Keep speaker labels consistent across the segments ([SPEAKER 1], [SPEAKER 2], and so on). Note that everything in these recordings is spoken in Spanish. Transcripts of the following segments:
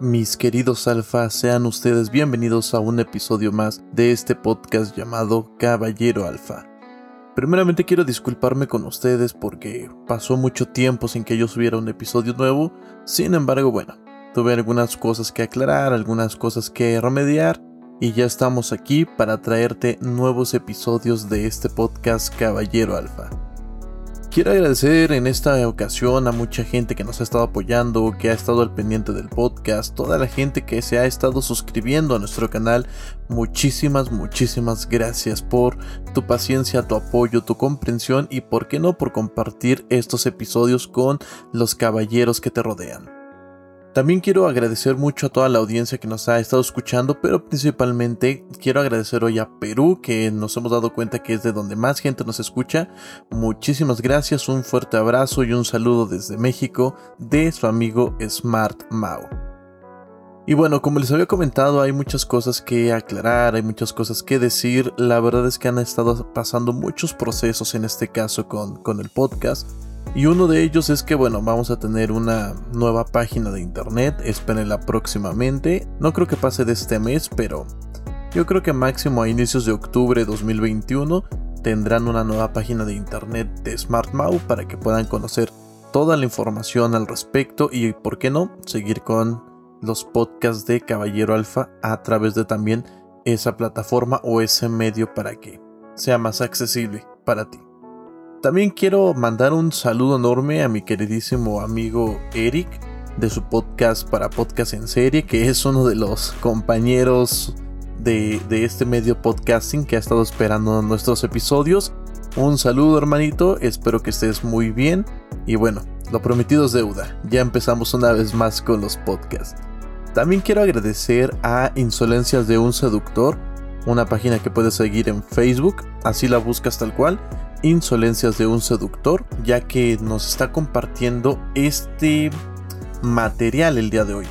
[SPEAKER 1] Mis queridos alfa, sean ustedes bienvenidos a un episodio más de este podcast llamado Caballero Alfa. Primeramente quiero disculparme con ustedes porque pasó mucho tiempo sin que yo subiera un episodio nuevo, sin embargo bueno, tuve algunas cosas que aclarar, algunas cosas que remediar y ya estamos aquí para traerte nuevos episodios de este podcast Caballero Alfa. Quiero agradecer en esta ocasión a mucha gente que nos ha estado apoyando, que ha estado al pendiente del podcast, toda la gente que se ha estado suscribiendo a nuestro canal. Muchísimas, muchísimas gracias por tu paciencia, tu apoyo, tu comprensión y por qué no por compartir estos episodios con los caballeros que te rodean. También quiero agradecer mucho a toda la audiencia que nos ha estado escuchando, pero principalmente quiero agradecer hoy a Perú, que nos hemos dado cuenta que es de donde más gente nos escucha. Muchísimas gracias, un fuerte abrazo y un saludo desde México de su amigo Smart Mau. Y bueno, como les había comentado, hay muchas cosas que aclarar, hay muchas cosas que decir. La verdad es que han estado pasando muchos procesos en este caso con, con el podcast. Y uno de ellos es que, bueno, vamos a tener una nueva página de internet, espérenla próximamente. No creo que pase de este mes, pero yo creo que máximo a inicios de octubre de 2021 tendrán una nueva página de internet de SmartMau para que puedan conocer toda la información al respecto y, por qué no, seguir con los podcasts de Caballero Alfa a través de también esa plataforma o ese medio para que sea más accesible para ti. También quiero mandar un saludo enorme a mi queridísimo amigo Eric de su podcast para podcast en serie, que es uno de los compañeros de, este medio podcasting que ha estado esperando nuestros episodios. Un saludo hermanito, espero que estés muy bien y bueno, lo prometido es deuda, ya empezamos una vez más con los podcasts. También quiero agradecer a Insolencias de un Seductor, una página que puedes seguir en Facebook, así la buscas tal cual, Insolencias de un Seductor, ya que nos está compartiendo este material el día de hoy.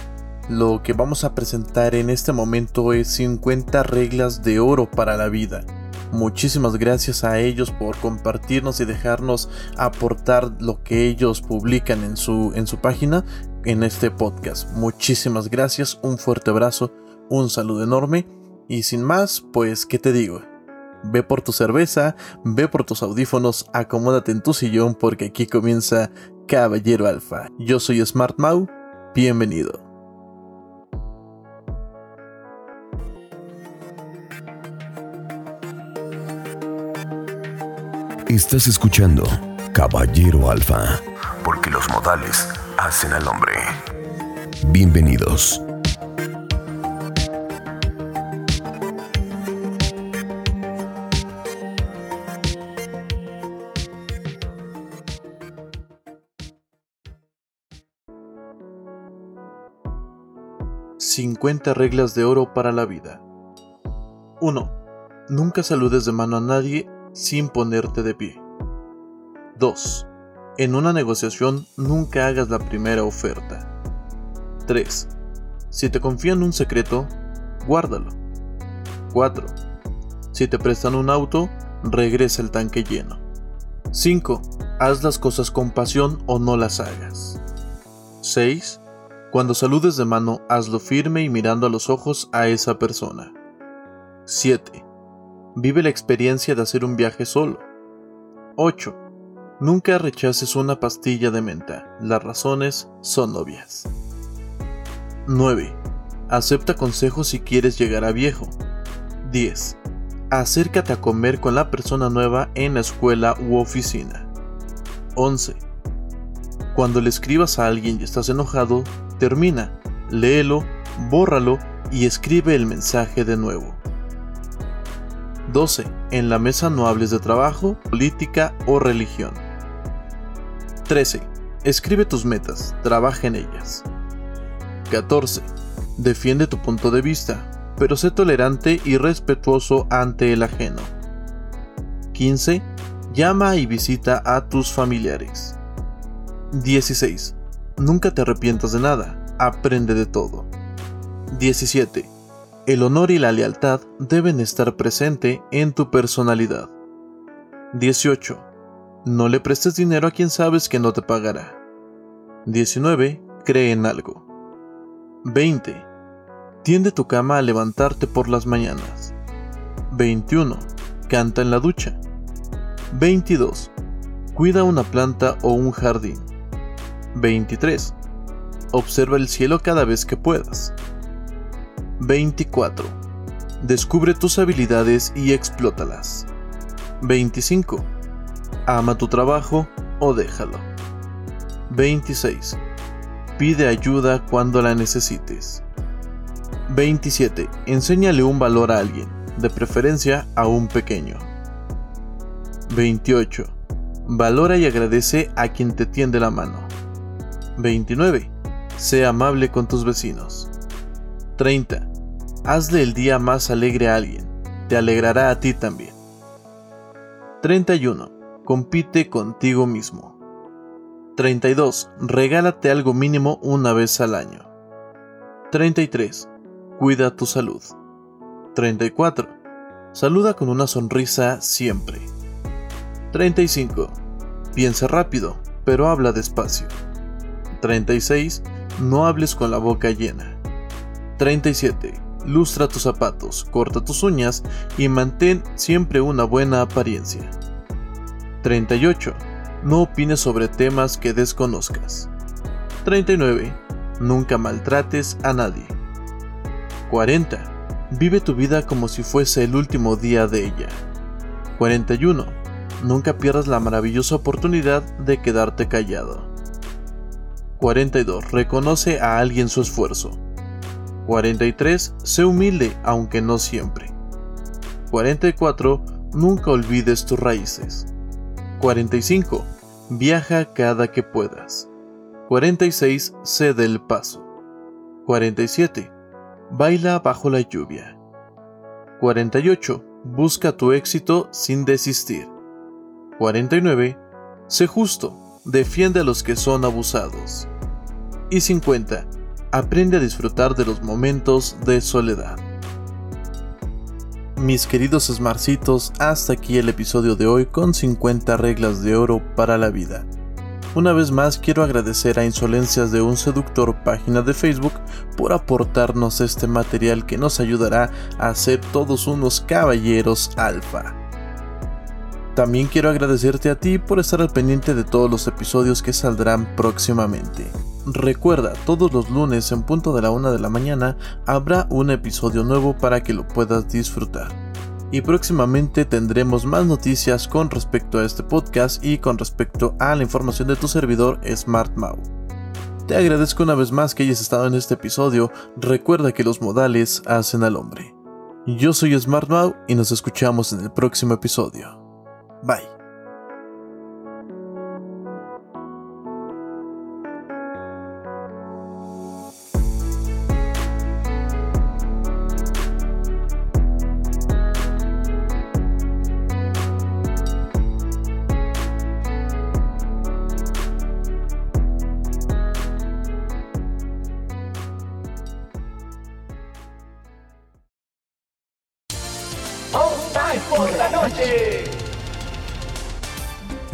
[SPEAKER 1] Lo que vamos a presentar en este momento es 50 reglas de oro para la vida. Muchísimas gracias a ellos por compartirnos y dejarnos aportar lo que ellos publican en su, en su página en este podcast. Muchísimas gracias, un fuerte abrazo, un saludo enorme y sin más, pues, ¿qué te digo? Ve por tu cerveza, ve por tus audífonos, acomódate en tu sillón porque aquí comienza Caballero Alfa. Yo soy Smart Mau, bienvenido.
[SPEAKER 2] Estás escuchando Caballero Alfa, porque los modales hacen al hombre. Bienvenidos.
[SPEAKER 1] ...50 reglas de oro para la vida. 1. Nunca saludes de mano a nadie sin ponerte de pie. 2. En una negociación nunca hagas la primera oferta. 3. Si te confían un secreto, guárdalo. 4. Si te prestan un auto, regresa el tanque lleno. 5. Haz las cosas con pasión o no las hagas. 6. Cuando saludes de mano, hazlo firme y mirando a los ojos a esa persona. 7. Vive la experiencia de hacer un viaje solo. 8. Nunca rechaces una pastilla de menta. Las razones son obvias. 9. Acepta consejos si quieres llegar a viejo. 10. Acércate a comer con la persona nueva en la escuela u oficina. 11. Cuando le escribas a alguien y estás enojado, termina, léelo, bórralo y escribe el mensaje de nuevo. 12. En la mesa no hables de trabajo, política o religión. 13. Escribe tus metas, trabaja en ellas. 14. Defiende tu punto de vista, pero sé tolerante y respetuoso ante el ajeno. 15. Llama y visita a tus familiares. 16. Nunca te arrepientas de nada, aprende de todo. 17. El honor y la lealtad deben estar presente en tu personalidad. 18. No le prestes dinero a quien sabes que no te pagará. 19. Cree en algo. 20. Tiende tu cama a levantarte por las mañanas. 21. Canta en la ducha. 22. Cuida una planta o un jardín. 23. Observa el cielo cada vez que puedas. 24. Descubre tus habilidades y explótalas. 25. Ama tu trabajo o déjalo. 26. Pide ayuda cuando la necesites. 27. Enséñale un valor a alguien, de preferencia a un pequeño. 28. Valora y agradece a quien te tiende la mano. 29. Sé amable con tus vecinos. 30. Hazle el día más alegre a alguien. Te alegrará a ti también. 31. Compite contigo mismo. 32. Regálate algo mínimo una vez al año. 33. Cuida tu salud. 34. Saluda con una sonrisa siempre. 35. Piensa rápido, pero habla despacio. 36. No hables con la boca llena. 37. Lustra tus zapatos, corta tus uñas y mantén siempre una buena apariencia. 38. No opines sobre temas que desconozcas. 39. Nunca maltrates a nadie. 40. Vive tu vida como si fuese el último día de ella. 41. Nunca pierdas la maravillosa oportunidad de quedarte callado. 42. Reconoce a alguien su esfuerzo. 43. Sé humilde aunque no siempre. 44. Nunca olvides tus raíces. 45. Viaja cada que puedas. 46. Cede el paso. 47. Baila bajo la lluvia. 48. Busca tu éxito sin desistir. 49. Sé justo defiende a los que son abusados. Y 50. Aprende a disfrutar de los momentos de soledad. Mis queridos Smarcitos, hasta aquí el episodio de hoy con 50 reglas de oro para la vida. Una vez más quiero agradecer a Insolencias de un Seductor página de Facebook por aportarnos este material que nos ayudará a ser todos unos caballeros alfa. También quiero agradecerte a ti por estar al pendiente de todos los episodios que saldrán próximamente. Recuerda, todos los lunes en punto de la una de la mañana habrá un episodio nuevo para que lo puedas disfrutar. Y próximamente tendremos más noticias con respecto a este podcast y con respecto a la información de tu servidor SmartMau. Te agradezco una vez más que hayas estado en este episodio. Recuerda que los modales hacen al hombre. Yo soy SmartMau y nos escuchamos en el próximo episodio. Bye.
[SPEAKER 3] Por la noche.